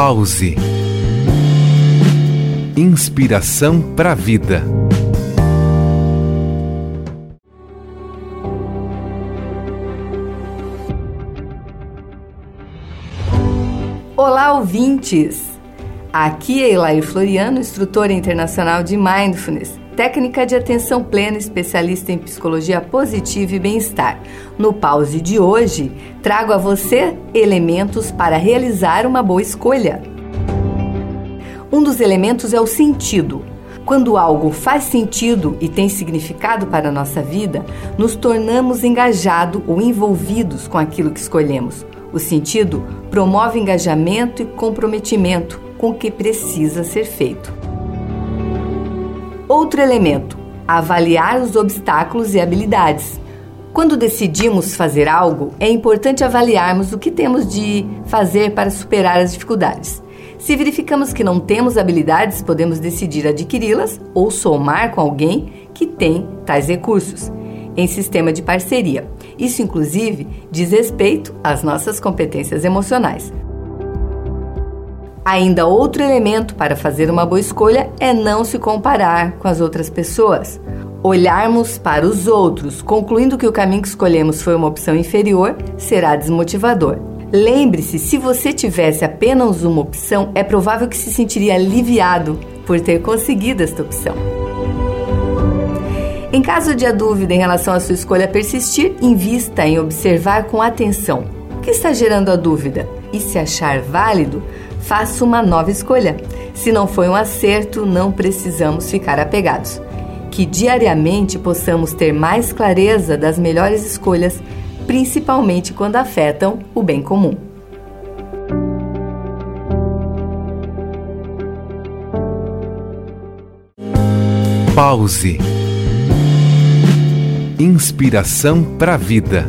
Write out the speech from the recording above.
Pause. Inspiração para a vida. Olá, ouvintes! Aqui é Elair Floriano, instrutora internacional de Mindfulness, técnica de atenção plena especialista em psicologia positiva e bem-estar. No pause de hoje, trago a você elementos para realizar uma boa escolha. Um dos elementos é o sentido. Quando algo faz sentido e tem significado para a nossa vida, nos tornamos engajados ou envolvidos com aquilo que escolhemos. O sentido promove engajamento e comprometimento com o que precisa ser feito. Outro elemento: avaliar os obstáculos e habilidades. Quando decidimos fazer algo, é importante avaliarmos o que temos de fazer para superar as dificuldades. Se verificamos que não temos habilidades, podemos decidir adquiri-las ou somar com alguém que tem tais recursos em sistema de parceria. Isso, inclusive, diz respeito às nossas competências emocionais. Ainda outro elemento para fazer uma boa escolha é não se comparar com as outras pessoas. Olharmos para os outros, concluindo que o caminho que escolhemos foi uma opção inferior, será desmotivador. Lembre-se, se você tivesse apenas uma opção, é provável que se sentiria aliviado por ter conseguido esta opção. Em caso de a dúvida em relação à sua escolha persistir, invista em observar com atenção que está gerando a dúvida e, se achar válido, faça uma nova escolha. Se não foi um acerto, não precisamos ficar apegados. Que diariamente possamos ter mais clareza das melhores escolhas, principalmente quando afetam o bem comum. Pause Inspiração para a vida.